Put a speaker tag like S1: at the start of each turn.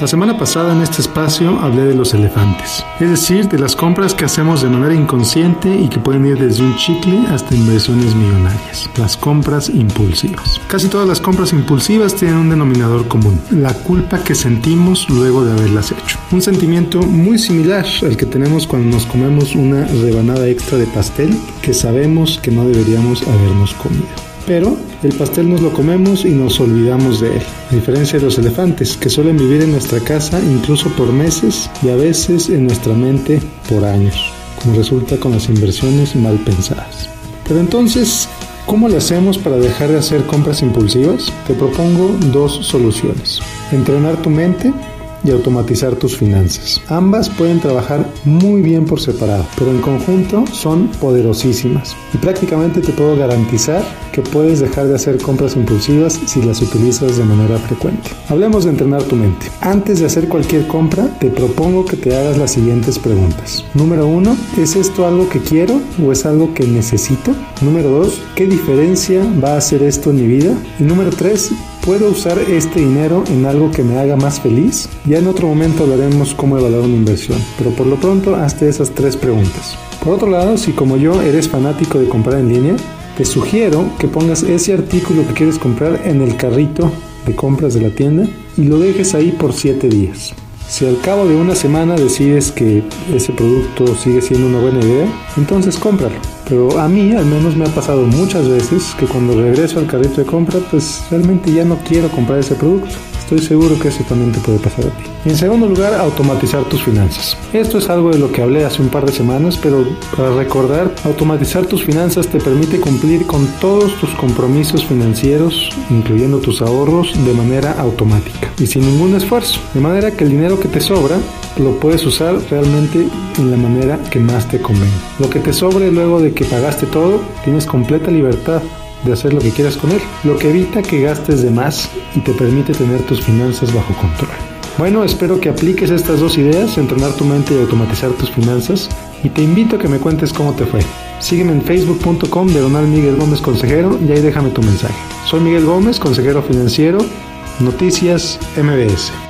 S1: La semana pasada en este espacio hablé de los elefantes, es decir, de las compras que hacemos de manera inconsciente y que pueden ir desde un chicle hasta inversiones millonarias, las compras impulsivas. Casi todas las compras impulsivas tienen un denominador común, la culpa que sentimos luego de haberlas hecho. Un sentimiento muy similar al que tenemos cuando nos comemos una rebanada extra de pastel que sabemos que no deberíamos habernos comido pero el pastel nos lo comemos y nos olvidamos de él. A diferencia de los elefantes, que suelen vivir en nuestra casa incluso por meses y a veces en nuestra mente por años, como resulta con las inversiones mal pensadas. Pero entonces, ¿cómo le hacemos para dejar de hacer compras impulsivas? Te propongo dos soluciones. Entrenar tu mente y automatizar tus finanzas. Ambas pueden trabajar muy bien por separado, pero en conjunto son poderosísimas. Y prácticamente te puedo garantizar que puedes dejar de hacer compras impulsivas si las utilizas de manera frecuente. Hablemos de entrenar tu mente. Antes de hacer cualquier compra, te propongo que te hagas las siguientes preguntas. Número uno, ¿es esto algo que quiero o es algo que necesito? Número dos, ¿qué diferencia va a hacer esto en mi vida? Y número tres, ¿Puedo usar este dinero en algo que me haga más feliz? Ya en otro momento hablaremos cómo evaluar una inversión, pero por lo pronto hazte esas tres preguntas. Por otro lado, si como yo eres fanático de comprar en línea, te sugiero que pongas ese artículo que quieres comprar en el carrito de compras de la tienda y lo dejes ahí por 7 días. Si al cabo de una semana decides que ese producto sigue siendo una buena idea, entonces cómpralo. Pero a mí al menos me ha pasado muchas veces que cuando regreso al carrito de compra, pues realmente ya no quiero comprar ese producto. Estoy seguro que eso también te puede pasar a ti. En segundo lugar, automatizar tus finanzas. Esto es algo de lo que hablé hace un par de semanas, pero para recordar, automatizar tus finanzas te permite cumplir con todos tus compromisos financieros, incluyendo tus ahorros, de manera automática y sin ningún esfuerzo. De manera que el dinero que te sobra lo puedes usar realmente en la manera que más te convenga. Lo que te sobre luego de que pagaste todo, tienes completa libertad de hacer lo que quieras con él, lo que evita que gastes de más y te permite tener tus finanzas bajo control. Bueno, espero que apliques estas dos ideas, entrenar tu mente y automatizar tus finanzas, y te invito a que me cuentes cómo te fue. Sígueme en facebook.com de Donald Miguel Gómez Consejero y ahí déjame tu mensaje. Soy Miguel Gómez, consejero financiero, Noticias MBS.